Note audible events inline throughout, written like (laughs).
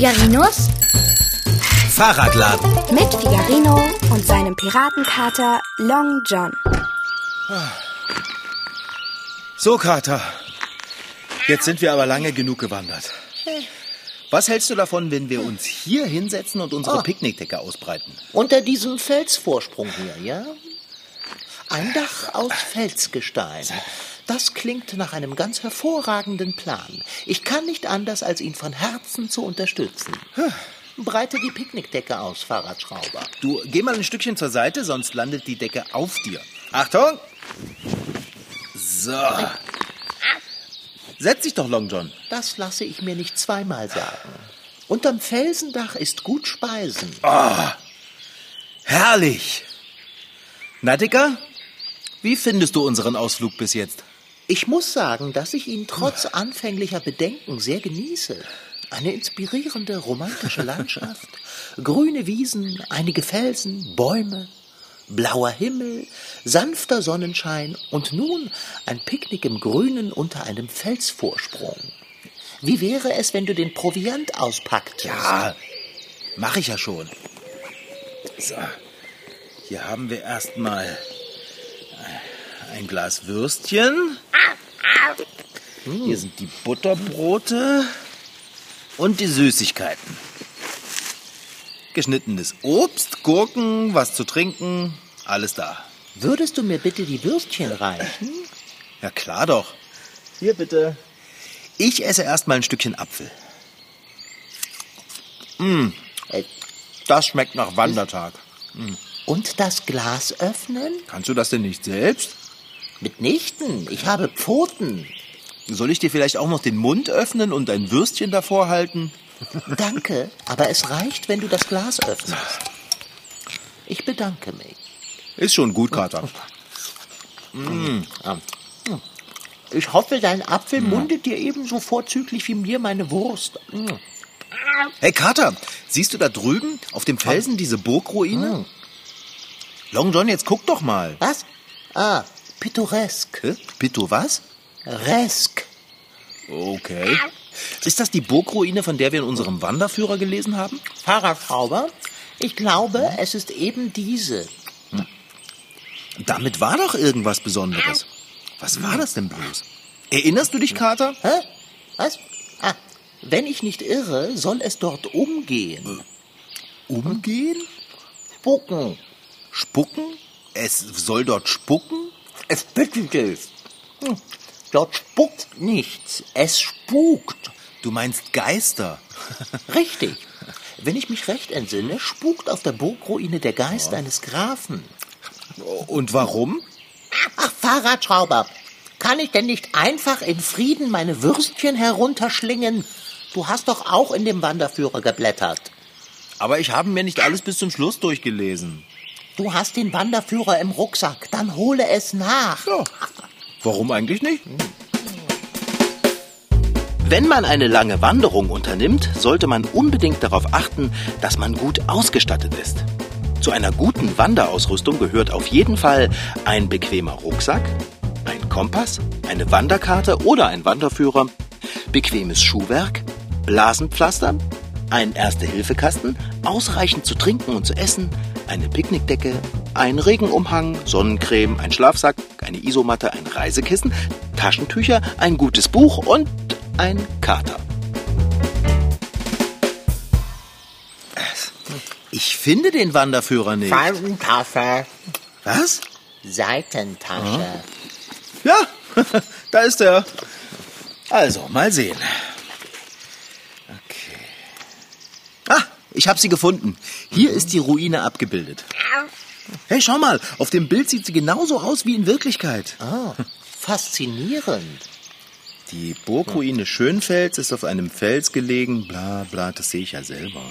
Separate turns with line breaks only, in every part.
Figarinos
Fahrradladen.
mit Figarino und seinem Piratenkater Long John.
So, Kater. Jetzt sind wir aber lange genug gewandert. Was hältst du davon, wenn wir uns hier hinsetzen und unsere
Oh.
Picknickdecke ausbreiten?
Unter diesem Felsvorsprung hier, ja? Ein Dach aus Felsgestein. Das klingt nach einem ganz hervorragenden Plan. Ich kann nicht anders, als ihn von Herzen zu unterstützen. Breite die Picknickdecke aus, Fahrradschrauber.
Du, geh mal ein Stückchen zur Seite, sonst landet die Decke auf dir. Achtung! So. Setz dich doch, Long John.
Das lasse ich mir nicht zweimal sagen. Unterm Felsendach ist gut Speisen.
Herrlich! Na, Dicker, wie findest du unseren Ausflug bis jetzt?
Ich muss sagen, dass ich ihn trotz anfänglicher Bedenken sehr genieße. Eine inspirierende, romantische Landschaft, (laughs) grüne Wiesen, einige Felsen, Bäume, blauer Himmel, sanfter Sonnenschein und nun ein Picknick im Grünen unter einem Felsvorsprung. Wie wäre es, wenn du den Proviant auspacktest?
Ja, mach ich ja schon. So, hier haben wir erstmal ein Glas Würstchen. Hier sind die Butterbrote und die Süßigkeiten. Geschnittenes Obst, Gurken, was zu trinken, alles da.
Würdest du mir bitte die Würstchen reichen?
Ja, klar doch. Hier bitte. Ich esse erstmal ein Stückchen Apfel. Mm,
Äh,
das schmeckt nach Wandertag.
Und das Glas öffnen?
Kannst du das denn nicht selbst?
Mitnichten. Ich habe Pfoten.
Soll ich dir vielleicht auch noch den Mund öffnen und ein Würstchen davor halten?
Danke, aber es reicht, wenn du das Glas öffnest. Ich bedanke mich.
Ist schon gut, Kater.
Ich hoffe, dein Apfel mundet dir ebenso vorzüglich wie mir meine Wurst. Mm.
Hey, Kater, siehst du da drüben auf dem Felsen diese Burgruine? Long John, jetzt guck doch mal.
Was? Ah, pittoresk.
Bitte was?
Resk.
Okay. Ist das die Burgruine, von der wir in unserem Wanderführer gelesen haben?
Fahrradschrauber? Ich glaube, es ist eben diese.
Damit war doch irgendwas Besonderes. Was war das denn bloß? Erinnerst du dich, Kater?
Hä? Was? Ah, wenn ich nicht irre, soll es dort umgehen.
Umgehen?
Spucken.
Spucken? Es soll dort spucken?
Es bittet dich. Hm. Dort spuckt nichts. Es spukt.
Du meinst Geister? (laughs)
Richtig. Wenn ich mich recht entsinne, spukt auf der Burgruine der Geist eines Grafen.
Und warum?
Ach, Fahrradschrauber, kann ich denn nicht einfach in Frieden meine Würstchen herunterschlingen? Du hast doch auch in dem Wanderführer geblättert.
Aber ich habe mir nicht alles bis zum Schluss durchgelesen.
Du hast den Wanderführer im Rucksack, dann hole es nach.
Ja. Warum eigentlich nicht?
Wenn man eine lange Wanderung unternimmt, sollte man unbedingt darauf achten, dass man gut ausgestattet ist. Zu einer guten Wanderausrüstung gehört auf jeden Fall ein bequemer Rucksack, ein Kompass, eine Wanderkarte oder ein Wanderführer, bequemes Schuhwerk, Blasenpflaster, ein Erste-Hilfe-Kasten, ausreichend zu trinken und zu essen, eine Picknickdecke, ein Regenumhang, Sonnencreme, ein Schlafsack, eine Isomatte, ein Reisekissen, Taschentücher, ein gutes Buch und ein Kater.
Ich finde den Wanderführer nicht.
Seitentasche.
Was?
Seitentasche.
Ja, (laughs) da ist er. Also, mal sehen. Okay. Ah, ich habe sie gefunden. Hier ist die Ruine abgebildet. Hey, schau mal, auf dem Bild sieht sie genauso aus wie in Wirklichkeit.
Oh, faszinierend.
Die Burgruine Schönfels ist auf einem Fels gelegen. Bla, bla, das sehe ich ja selber.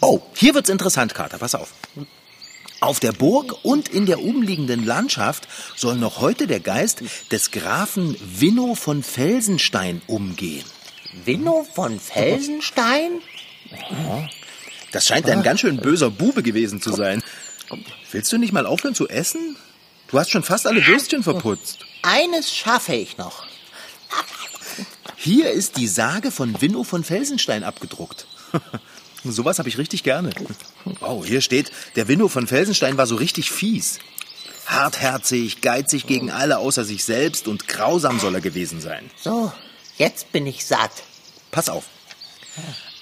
Oh, hier wird's interessant, Kater, pass auf. Auf der Burg und in der umliegenden Landschaft soll noch heute der Geist des Grafen Winno von Felsenstein umgehen.
Winno von Felsenstein?
Das scheint ein ganz schön böser Bube gewesen zu sein. Willst du nicht mal aufhören zu essen? Du hast schon fast alle Würstchen verputzt.
Eines schaffe ich noch.
Hier ist die Sage von Winno von Felsenstein abgedruckt. (laughs) Sowas habe ich richtig gerne. Oh, hier steht, der Winno von Felsenstein war so richtig fies. Hartherzig, geizig gegen alle außer sich selbst und grausam soll er gewesen sein.
So, jetzt bin ich satt.
Pass auf.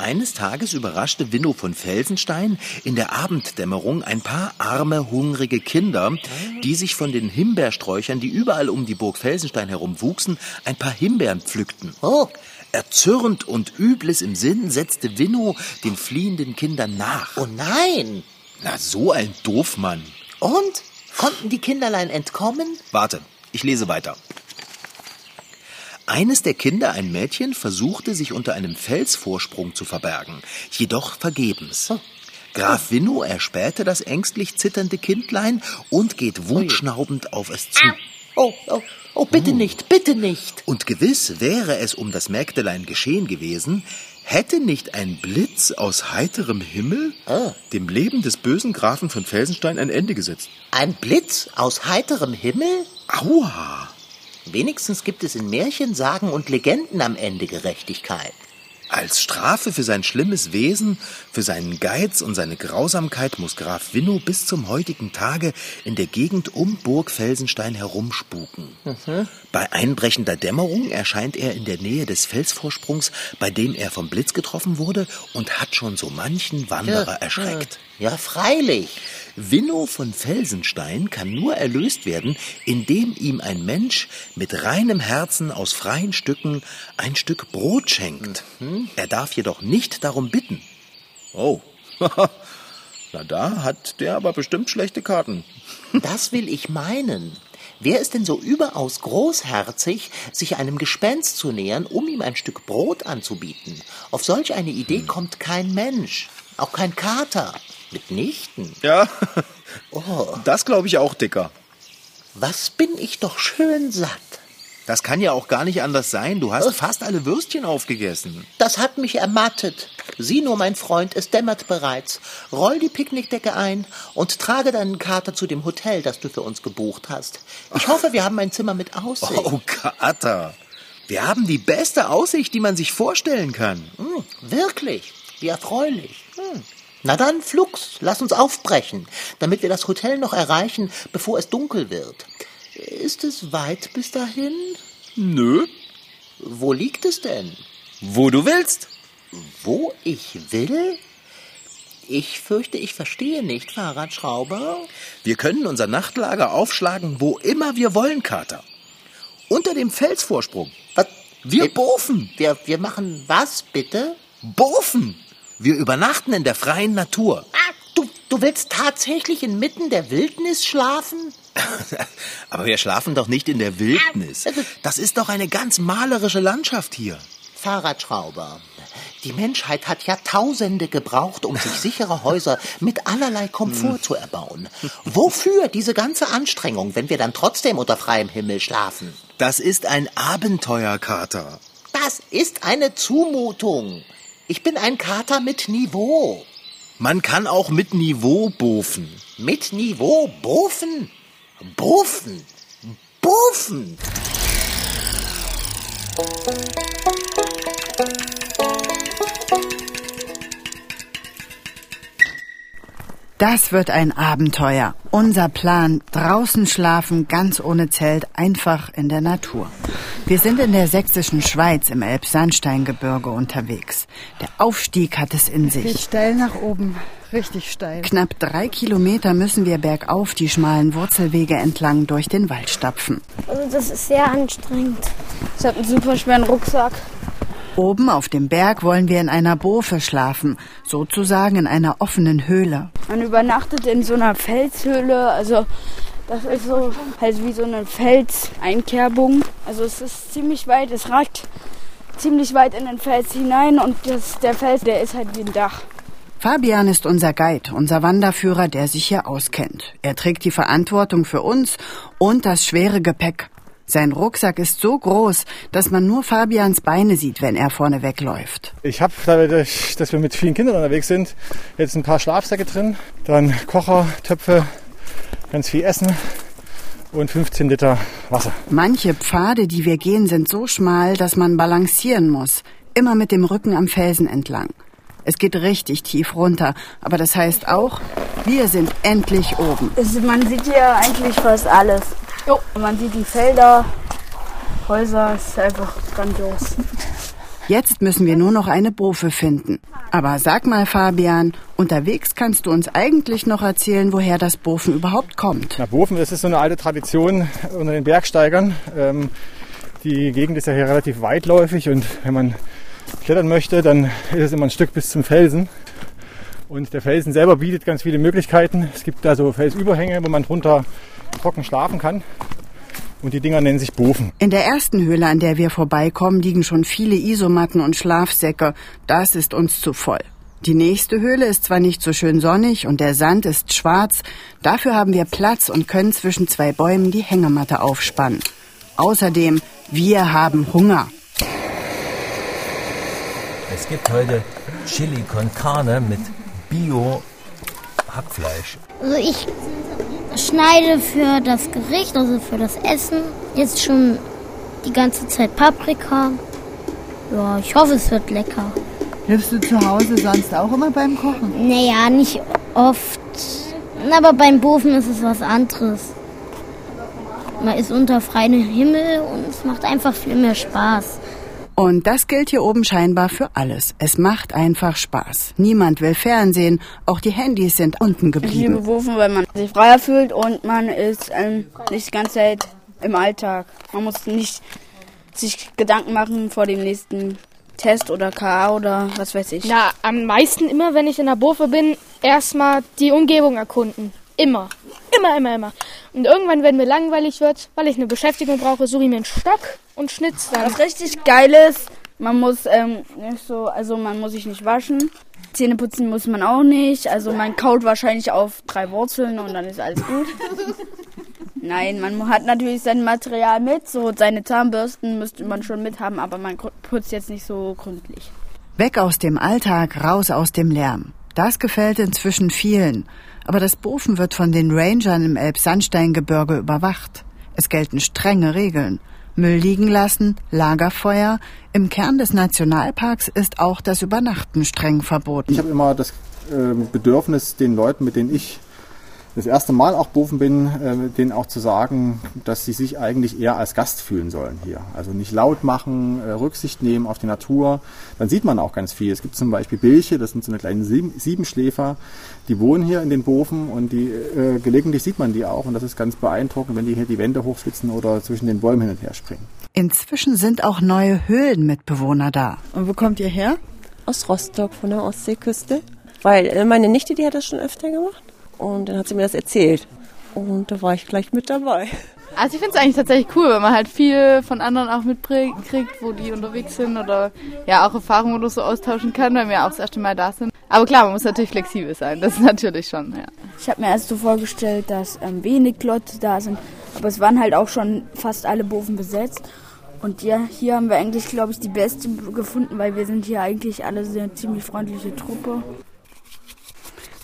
Eines Tages überraschte Winno von Felsenstein in der Abenddämmerung ein paar arme, hungrige Kinder, die sich von den Himbeersträuchern, die überall um die Burg Felsenstein herum wuchsen, ein paar Himbeeren pflückten.
Oh,
Erzürnt und übles im Sinn setzte Winno den fliehenden Kindern nach.
oh nein.
Na, so ein Doofmann.
Und? Konnten die Kinderlein entkommen?
Warte, ich lese weiter. Eines der Kinder, ein Mädchen, versuchte sich unter einem Felsvorsprung zu verbergen, jedoch vergebens. Graf Winno erspähte das ängstlich zitternde Kindlein und geht wutschnaubend auf es zu.
Oh, oh, oh, bitte nicht, bitte nicht.
Und gewiss wäre es um das Mägdelein geschehen gewesen, hätte nicht ein Blitz aus heiterem Himmel
Ah.
dem Leben des bösen Grafen von Felsenstein ein Ende gesetzt.
Ein Blitz aus heiterem Himmel?
Aua!
Wenigstens gibt es in Märchen, Sagen und Legenden am Ende Gerechtigkeit.
Als Strafe für sein schlimmes Wesen, für seinen Geiz und seine Grausamkeit muss Graf Winno bis zum heutigen Tage in der Gegend um Burg Felsenstein herumspuken. Bei einbrechender Dämmerung erscheint er in der Nähe des Felsvorsprungs, bei dem er vom Blitz getroffen wurde und hat schon so manchen Wanderer erschreckt.
Ja, freilich.
Winno von Felsenstein kann nur erlöst werden, indem ihm ein Mensch mit reinem Herzen aus freien Stücken ein Stück Brot schenkt. Er darf jedoch nicht darum bitten. Oh, (laughs) na da hat der aber bestimmt schlechte Karten. (laughs)
Das will ich meinen. Wer ist denn so überaus großherzig, sich einem Gespenst zu nähern, um ihm ein Stück Brot anzubieten? Auf solch eine Idee kommt kein Mensch, auch kein Kater. Mitnichten.
Ja, (laughs)
Oh,
das glaube ich auch, Dicker.
was bin ich doch schön satt.
Das kann ja auch gar nicht anders sein. Du hast fast alle Würstchen aufgegessen.
Das hat mich ermattet. Sieh nur, mein Freund, es dämmert bereits. Roll die Picknickdecke ein und trage deinen Kater zu dem Hotel, das du für uns gebucht hast. Ich hoffe, wir haben ein Zimmer mit Aussicht.
Oh, Kater. Wir haben die beste Aussicht, die man sich vorstellen kann.
Hm, wirklich? Wie erfreulich. Hm. Na dann, flugs, lass uns aufbrechen, damit wir das Hotel noch erreichen, bevor es dunkel wird. Ist es weit bis dahin?
Nö.
Wo liegt es denn?
Wo du willst.
Wo ich will? Ich fürchte, ich verstehe nicht, Fahrradschrauber.
Wir können unser Nachtlager aufschlagen, wo immer wir wollen, Kater. Unter dem Felsvorsprung.
Was?
Wir
Wir-
bofen.
Wir, wir machen was, bitte?
Bofen. Wir übernachten in der freien Natur.
Ah, du, du willst tatsächlich inmitten der Wildnis schlafen? (laughs)
Aber wir schlafen doch nicht in der Wildnis. Das ist doch eine ganz malerische Landschaft hier.
Fahrradschrauber. Die Menschheit hat Jahrtausende gebraucht, um sich (laughs) sichere Häuser mit allerlei Komfort zu erbauen. Wofür diese ganze Anstrengung, wenn wir dann trotzdem unter freiem Himmel schlafen?
Das ist ein Abenteuer, Kater.
Das ist eine Zumutung. Ich bin ein Kater mit Niveau.
Man kann auch mit Niveau bofen.
Mit Niveau bofen? Bofen? Bofen?
Das wird ein Abenteuer. Unser Plan, draußen schlafen, ganz ohne Zelt, einfach in der Natur. Wir sind in der sächsischen Schweiz im Elbsandsteingebirge unterwegs. Der Aufstieg hat es in
Geht
sich.
steil nach oben. Richtig steil.
Knapp drei Kilometer müssen wir bergauf die schmalen Wurzelwege entlang durch den Wald stapfen.
Also das ist sehr anstrengend.
Ich habe einen super schweren Rucksack.
Oben auf dem Berg wollen wir in einer Bofe schlafen, sozusagen in einer offenen Höhle.
Man übernachtet in so einer Felshöhle. Also das ist so halt wie so eine Felseinkerbung. Also es ist ziemlich weit. Es ragt ziemlich weit in den Fels hinein und das, der Fels, der ist halt wie ein Dach.
Fabian ist unser Guide, unser Wanderführer, der sich hier auskennt. Er trägt die Verantwortung für uns und das schwere Gepäck. Sein Rucksack ist so groß, dass man nur Fabians Beine sieht, wenn er vorne wegläuft.
Ich habe, dadurch, dass wir mit vielen Kindern unterwegs sind, jetzt ein paar Schlafsäcke drin, dann Kocher, Töpfe, ganz viel Essen und 15 Liter Wasser.
Manche Pfade, die wir gehen, sind so schmal, dass man balancieren muss, immer mit dem Rücken am Felsen entlang. Es geht richtig tief runter, aber das heißt auch, wir sind endlich oben.
Man sieht hier eigentlich fast alles. Jo. Man sieht die Felder, Häuser, es ist einfach grandios.
Jetzt müssen wir nur noch eine Bofe finden. Aber sag mal, Fabian, unterwegs kannst du uns eigentlich noch erzählen, woher das Bofen überhaupt kommt.
Na, Bofen, das ist so eine alte Tradition unter den Bergsteigern. Ähm, die Gegend ist ja hier relativ weitläufig und wenn man klettern möchte, dann ist es immer ein Stück bis zum Felsen. Und der Felsen selber bietet ganz viele Möglichkeiten. Es gibt da so Felsüberhänge, wo man drunter trocken schlafen kann. Und die Dinger nennen sich Bofen.
In der ersten Höhle, an der wir vorbeikommen, liegen schon viele Isomatten und Schlafsäcke. Das ist uns zu voll. Die nächste Höhle ist zwar nicht so schön sonnig und der Sand ist schwarz, dafür haben wir Platz und können zwischen zwei Bäumen die Hängematte aufspannen. Außerdem, wir haben Hunger.
Es gibt heute Chili con Carne mit Bio-Hackfleisch.
Also ich schneide für das Gericht, also für das Essen, jetzt schon die ganze Zeit Paprika. Ja, ich hoffe, es wird lecker.
Hilfst du zu Hause sonst auch immer beim Kochen?
Naja, nicht oft. Aber beim Bofen ist es was anderes. Man ist unter freiem Himmel und es macht einfach viel mehr Spaß.
Und das gilt hier oben scheinbar für alles. Es macht einfach Spaß. Niemand will Fernsehen. Auch die Handys sind unten
Ich liebe
geblieben.
Bofen, weil man sich freier fühlt und man ist ähm, nicht die ganze Zeit im Alltag. Man muss nicht sich Gedanken machen vor dem nächsten Test oder KA oder was weiß ich.
Na, am meisten immer, wenn ich in der Bofe bin, erstmal die Umgebung erkunden. Immer. Immer, immer, immer. Und irgendwann, wenn mir langweilig wird, weil ich eine Beschäftigung brauche, suche ich mir einen Stock und schnitz dann.
Was richtig geil ist, man muss ähm, nicht so, also man muss sich nicht waschen. Zähne putzen muss man auch nicht. Also man kaut wahrscheinlich auf drei Wurzeln und dann ist alles gut. (laughs) Nein, man hat natürlich sein Material mit. So seine Zahnbürsten müsste man schon mit haben, aber man putzt jetzt nicht so gründlich.
Weg aus dem Alltag, raus aus dem Lärm. Das gefällt inzwischen vielen. Aber das Bofen wird von den Rangern im Elbsandsteingebirge überwacht. Es gelten strenge Regeln. Müll liegen lassen, Lagerfeuer. Im Kern des Nationalparks ist auch das Übernachten streng verboten.
Ich habe immer das äh, Bedürfnis, den Leuten, mit denen ich das erste Mal auch Bofen bin, äh, denen auch zu sagen, dass sie sich eigentlich eher als Gast fühlen sollen hier. Also nicht laut machen, äh, Rücksicht nehmen auf die Natur. Dann sieht man auch ganz viel. Es gibt zum Beispiel Bilche, das sind so eine kleine Sieben Siebenschläfer, die wohnen hier in den Bofen und die äh, gelegentlich sieht man die auch und das ist ganz beeindruckend, wenn die hier die Wände hochschwitzen oder zwischen den Bäumen hin und her springen.
Inzwischen sind auch neue Höhlenmitbewohner da.
Und wo kommt ihr her? Aus Rostock von der Ostseeküste. Weil äh, meine Nichte, die hat das schon öfter gemacht. Und dann hat sie mir das erzählt. Und da war ich gleich mit dabei.
Also ich finde es eigentlich tatsächlich cool, weil man halt viel von anderen auch mitkriegt, wo die unterwegs sind oder ja auch Erfahrungen oder so austauschen kann, weil wir auch das erste Mal da sind. Aber klar, man muss natürlich flexibel sein, das ist natürlich schon, ja.
Ich habe mir erst so vorgestellt, dass ähm, wenig Leute da sind, aber es waren halt auch schon fast alle Boven besetzt. Und ja, hier haben wir eigentlich, glaube ich, die beste gefunden, weil wir sind hier eigentlich alle eine ziemlich freundliche Truppe.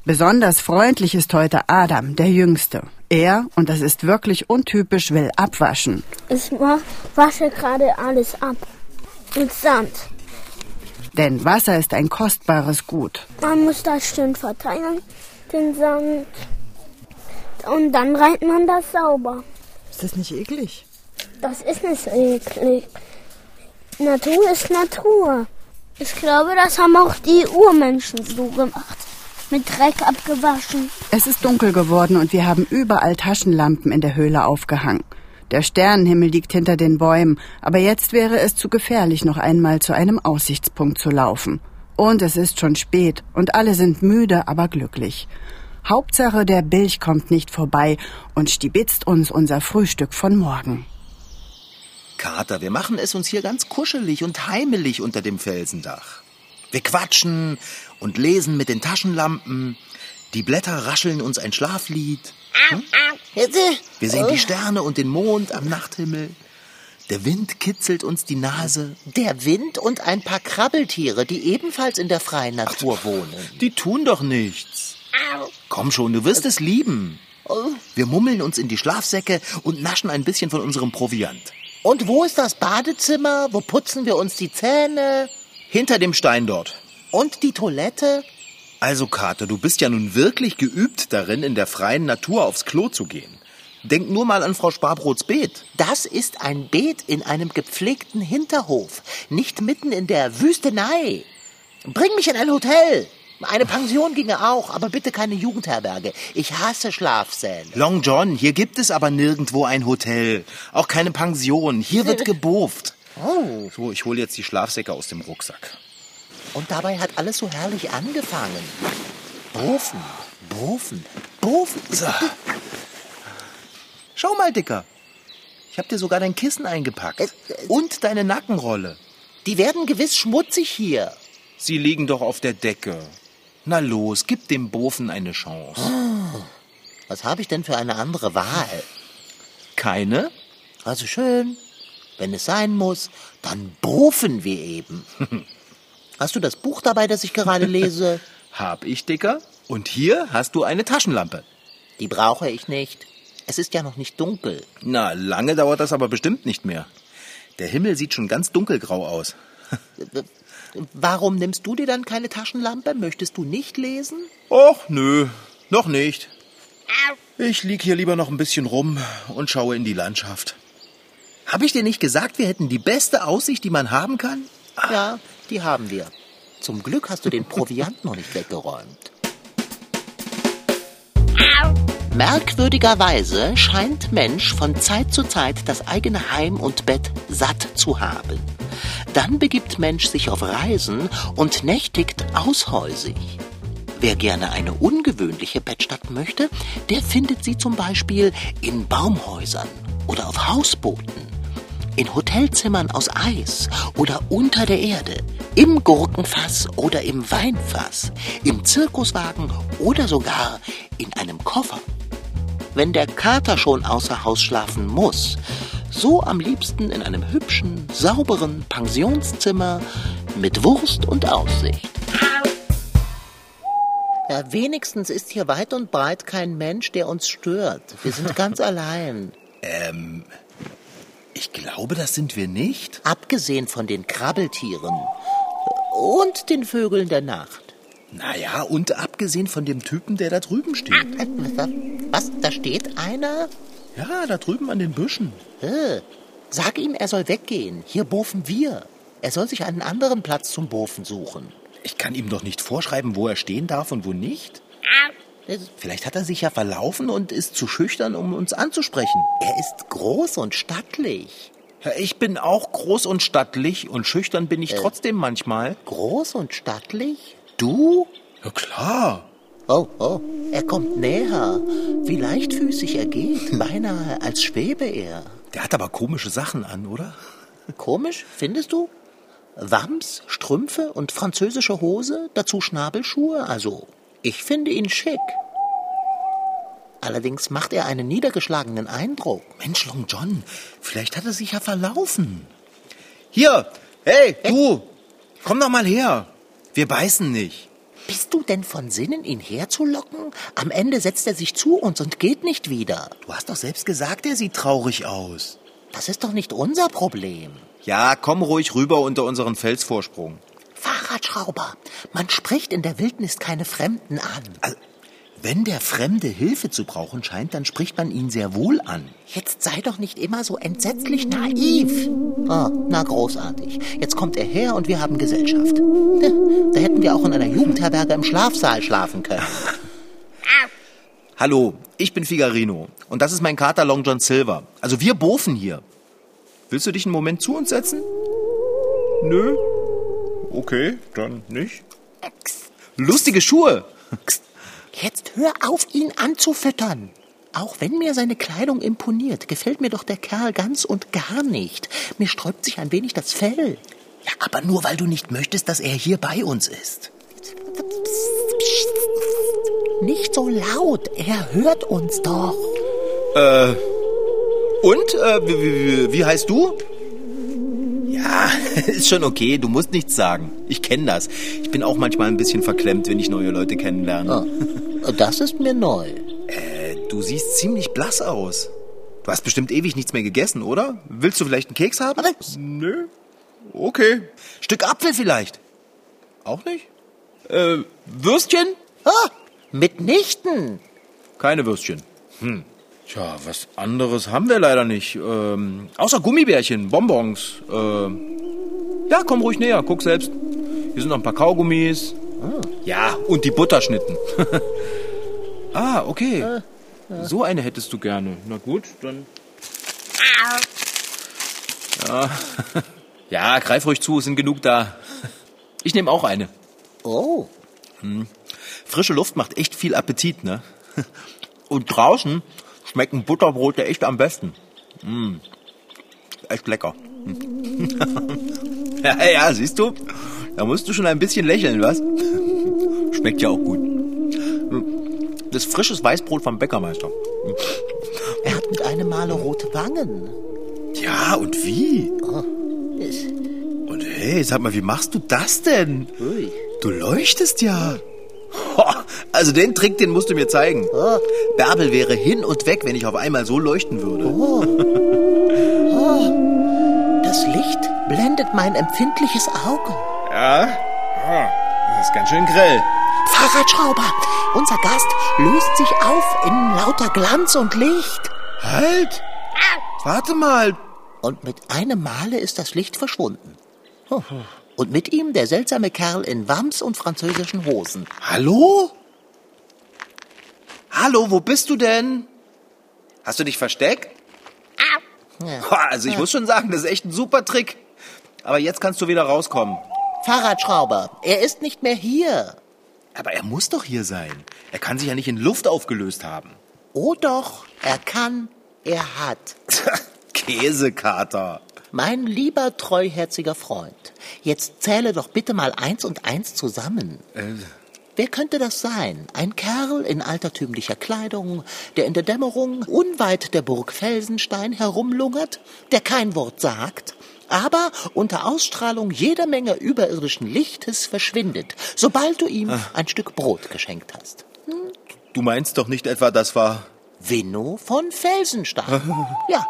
Besonders freundlich ist heute Adam, der Jüngste. Er, und das ist wirklich untypisch, will abwaschen.
Ich wasche gerade alles ab. Mit Sand.
Denn Wasser ist ein kostbares Gut.
Man muss das schön verteilen, den Sand. Und dann reibt man das sauber.
Ist das nicht eklig?
Das ist nicht eklig. Natur ist Natur. Ich glaube, das haben auch die Urmenschen so gemacht. Mit Dreck abgewaschen.
Es ist dunkel geworden und wir haben überall Taschenlampen in der Höhle aufgehangen. Der Sternenhimmel liegt hinter den Bäumen, aber jetzt wäre es zu gefährlich, noch einmal zu einem Aussichtspunkt zu laufen. Und es ist schon spät und alle sind müde, aber glücklich. Hauptsache, der Bilch kommt nicht vorbei und stibitzt uns unser Frühstück von morgen.
Kater, wir machen es uns hier ganz kuschelig und heimelig unter dem Felsendach. Wir quatschen und lesen mit den Taschenlampen. Die Blätter rascheln uns ein Schlaflied. Hm? Wir sehen die Sterne und den Mond am Nachthimmel. Der Wind kitzelt uns die Nase.
Der Wind und ein paar Krabbeltiere, die ebenfalls in der freien Natur wohnen.
Die tun doch nichts. Komm schon, du wirst es lieben. Wir mummeln uns in die Schlafsäcke und naschen ein bisschen von unserem Proviant.
Und wo ist das Badezimmer? Wo putzen wir uns die Zähne?
Hinter dem Stein dort.
Und die Toilette?
Also, Kater, du bist ja nun wirklich geübt darin, in der freien Natur aufs Klo zu gehen. Denk nur mal an Frau Sparbrots Beet.
Das ist ein Beet in einem gepflegten Hinterhof, nicht mitten in der Wüstenei. Bring mich in ein Hotel. Eine Pension ginge auch, aber bitte keine Jugendherberge. Ich hasse Schlafsäle.
Long John, hier gibt es aber nirgendwo ein Hotel. Auch keine Pension. Hier wird (laughs) geboft.
Oh.
So, ich hole jetzt die Schlafsäcke aus dem Rucksack.
Und dabei hat alles so herrlich angefangen. Bofen, Bofen, Bofen.
So. Schau mal, Dicker. Ich habe dir sogar dein Kissen eingepackt. Und deine Nackenrolle.
Die werden gewiss schmutzig hier.
Sie liegen doch auf der Decke. Na los, gib dem Bofen eine Chance.
Oh, was habe ich denn für eine andere Wahl?
Keine?
Also schön. Wenn es sein muss, dann bofen wir eben. (laughs) Hast du das Buch dabei, das ich gerade lese? (laughs)
Hab ich, Dicker. Und hier hast du eine Taschenlampe.
Die brauche ich nicht. Es ist ja noch nicht dunkel.
Na, lange dauert das aber bestimmt nicht mehr. Der Himmel sieht schon ganz dunkelgrau aus. (laughs)
Warum nimmst du dir dann keine Taschenlampe? Möchtest du nicht lesen?
Och, nö, noch nicht. Ich lieg hier lieber noch ein bisschen rum und schaue in die Landschaft. Hab ich dir nicht gesagt, wir hätten die beste Aussicht, die man haben kann?
Ja, die haben wir. Zum Glück hast du den Proviant noch nicht weggeräumt. Merkwürdigerweise scheint Mensch von Zeit zu Zeit das eigene Heim und Bett satt zu haben. Dann begibt Mensch sich auf Reisen und nächtigt aushäusig. Wer gerne eine ungewöhnliche Bettstatt möchte, der findet sie zum Beispiel in Baumhäusern oder auf Hausbooten, in Hotelzimmern aus Eis oder unter der Erde, im Gurkenfass oder im Weinfass, im Zirkuswagen oder sogar in einem Koffer. Wenn der Kater schon außer Haus schlafen muss, so am liebsten in einem hübschen, sauberen Pensionszimmer mit Wurst und Aussicht. Ja, wenigstens ist hier weit und breit kein Mensch, der uns stört. Wir sind ganz (laughs) allein.
Ähm, ich glaube, das sind wir nicht.
Abgesehen von den Krabbeltieren und den Vögeln der Nacht.
Naja, und abgesehen von dem Typen, der da drüben steht.
Was? Da steht einer?
Ja, da drüben an den Büschen.
Äh, sag ihm, er soll weggehen. Hier bofen wir. Er soll sich einen anderen Platz zum Bofen suchen.
Ich kann ihm doch nicht vorschreiben, wo er stehen darf und wo nicht. Vielleicht hat er sich ja verlaufen und ist zu schüchtern, um uns anzusprechen.
Er ist groß und stattlich.
Ich bin auch groß und stattlich und schüchtern bin ich äh, trotzdem manchmal.
Groß und stattlich? Du?
Ja klar.
Oh, oh, er kommt näher. Wie leichtfüßig er geht, (laughs) beinahe als schwebe er.
Der hat aber komische Sachen an, oder?
Komisch, findest du? Wams, Strümpfe und französische Hose, dazu Schnabelschuhe, also ich finde ihn schick. Allerdings macht er einen niedergeschlagenen Eindruck.
Mensch, Long John, vielleicht hat er sich ja verlaufen. Hier, hey, du, komm doch mal her. Wir beißen nicht.
Bist du denn von Sinnen, ihn herzulocken? Am Ende setzt er sich zu uns und geht nicht wieder.
Du hast doch selbst gesagt, er sieht traurig aus.
Das ist doch nicht unser Problem.
Ja, komm ruhig rüber unter unseren Felsvorsprung.
Fahrradschrauber, man spricht in der Wildnis keine Fremden an.
Also, wenn der Fremde Hilfe zu brauchen scheint, dann spricht man ihn sehr wohl an.
Jetzt sei doch nicht immer so entsetzlich naiv. Ah, na großartig. Jetzt kommt er her und wir haben Gesellschaft. Da hätten wir auch in einer Jugendherberge im Schlafsaal schlafen können. (laughs)
Hallo, ich bin Figarino und das ist mein Kater Long John Silver. Also wir bofen hier. Willst du dich einen Moment zu uns setzen? Nö. Okay, dann nicht. Lustige Schuhe.
Jetzt hör auf, ihn anzufüttern. Auch wenn mir seine Kleidung imponiert, gefällt mir doch der Kerl ganz und gar nicht. Mir sträubt sich ein wenig das Fell.
Ja, aber nur weil du nicht möchtest, dass er hier bei uns ist.
Nicht so laut, er hört uns doch.
Äh, und? Äh, wie, wie, wie heißt du? (laughs) Ist schon okay, du musst nichts sagen. Ich kenne das. Ich bin auch manchmal ein bisschen verklemmt, wenn ich neue Leute kennenlerne.
Oh, (laughs) das ist mir neu.
Äh, du siehst ziemlich blass aus. Du hast bestimmt ewig nichts mehr gegessen, oder? Willst du vielleicht einen Keks haben?
Was?
Nö. Okay. Stück Apfel vielleicht? Auch nicht? Äh, Würstchen?
Ah, mitnichten.
Keine Würstchen. Hm. Tja, was anderes haben wir leider nicht. Ähm, außer Gummibärchen, Bonbons. Ähm, ja, komm ruhig näher, guck selbst. Hier sind noch ein paar Kaugummis. Ja, und die Butterschnitten. (laughs) ah, okay. So eine hättest du gerne. Na gut, dann. Ja. (laughs) ja, greif ruhig zu, es sind genug da. Ich nehme auch eine.
Oh.
Hm. Frische Luft macht echt viel Appetit, ne? (laughs) Und draußen schmecken Butterbrote echt am besten. Mm. Echt lecker. Ja, ja, siehst du? Da musst du schon ein bisschen lächeln, was? Schmeckt ja auch gut. Das ist frisches Weißbrot vom Bäckermeister.
Er hat mit einem Male rote Wangen.
Ja, und wie?
Oh.
Und hey, sag mal, wie machst du das denn?
Ui.
Du leuchtest ja. Also den Trick, den musst du mir zeigen.
Oh.
Bärbel wäre hin und weg, wenn ich auf einmal so leuchten würde.
Oh. (laughs) Oh. Das Licht blendet mein empfindliches Auge.
Ja, das ist ganz schön grell.
Fahrradschrauber, unser Gast löst sich auf in lauter Glanz und Licht.
Halt! Warte mal.
Und mit einem Male ist das Licht verschwunden. Und mit ihm der seltsame Kerl in Wams und französischen Hosen.
Hallo? Hallo, wo bist du denn? Hast du dich versteckt?
Ja.
Also ich muss schon sagen, das ist echt ein super Trick. Aber jetzt kannst du wieder rauskommen.
Fahrradschrauber, er ist nicht mehr hier.
Aber er muss doch hier sein. Er kann sich ja nicht in Luft aufgelöst haben.
Oh doch, er kann, er hat.
Käsekater.
Mein lieber treuherziger Freund, jetzt zähle doch bitte mal eins und eins zusammen.
Äh,
Wer könnte das sein? Ein Kerl in altertümlicher Kleidung, der in der Dämmerung unweit der Burg Felsenstein herumlungert, der kein Wort sagt, aber unter Ausstrahlung jeder Menge überirdischen Lichtes verschwindet, sobald du ihm ein Stück Brot geschenkt hast.
du meinst doch nicht etwa, das war...
Winno von Felsenstein. (laughs) Ja,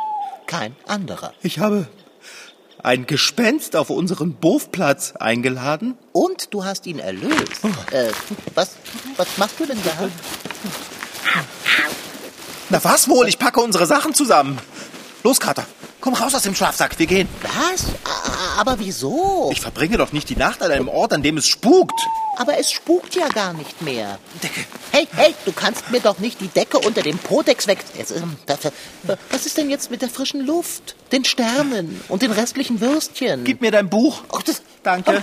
kein anderer.
Ich habe ein Gespenst auf unseren Bofplatz eingeladen.
Und du hast ihn erlöst. Äh, was, was machst du denn da?
Na was wohl? Ich packe unsere Sachen zusammen. Los, Kater. Komm raus aus dem Schlafsack. Wir gehen.
Was? Aber wieso?
Ich verbringe doch nicht die Nacht an einem Ort, an dem es spukt.
Aber es spukt ja gar nicht mehr. Hey, hey, du kannst mir doch nicht die Decke unter dem Podex weg... Ähm, da- da- Was ist denn jetzt mit der frischen Luft, den Sternen und den restlichen Würstchen?
Gib mir dein Buch.
Ach, das,
Danke.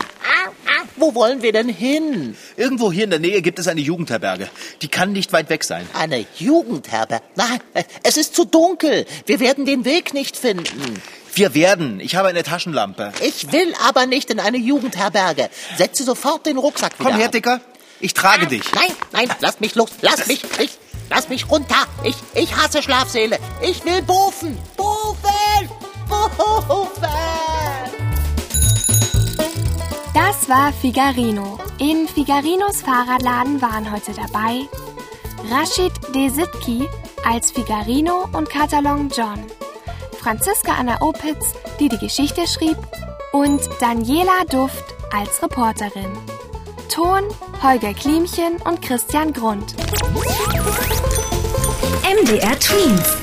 Wo wollen wir denn hin?
Irgendwo hier in der Nähe gibt es eine Jugendherberge. Die kann nicht weit weg sein.
Eine Jugendherberge? Nein, es ist zu dunkel. Wir werden den Weg nicht finden.
Wir werden. Ich habe eine Taschenlampe.
Ich will aber nicht in eine Jugendherberge. Setze sofort den Rucksack wieder
Komm her,
ab.
Dicker. Ich trage dich.
Nein, nein, lass mich los. Lass mich, ich, lass mich runter. Ich, ich hasse Schlafsäle. Ich will bufen. Bufen! Bufen!
Das war Figarino. In Figarinos Fahrradladen waren heute dabei Rashid Desitki als Figarino und Katalon John, Franziska Anna Opitz, die die Geschichte schrieb, und Daniela Duft als Reporterin. Ton Holger Klimchen und Christian Grund.
MDR Twins.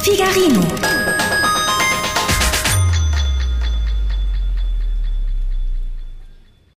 Figarino.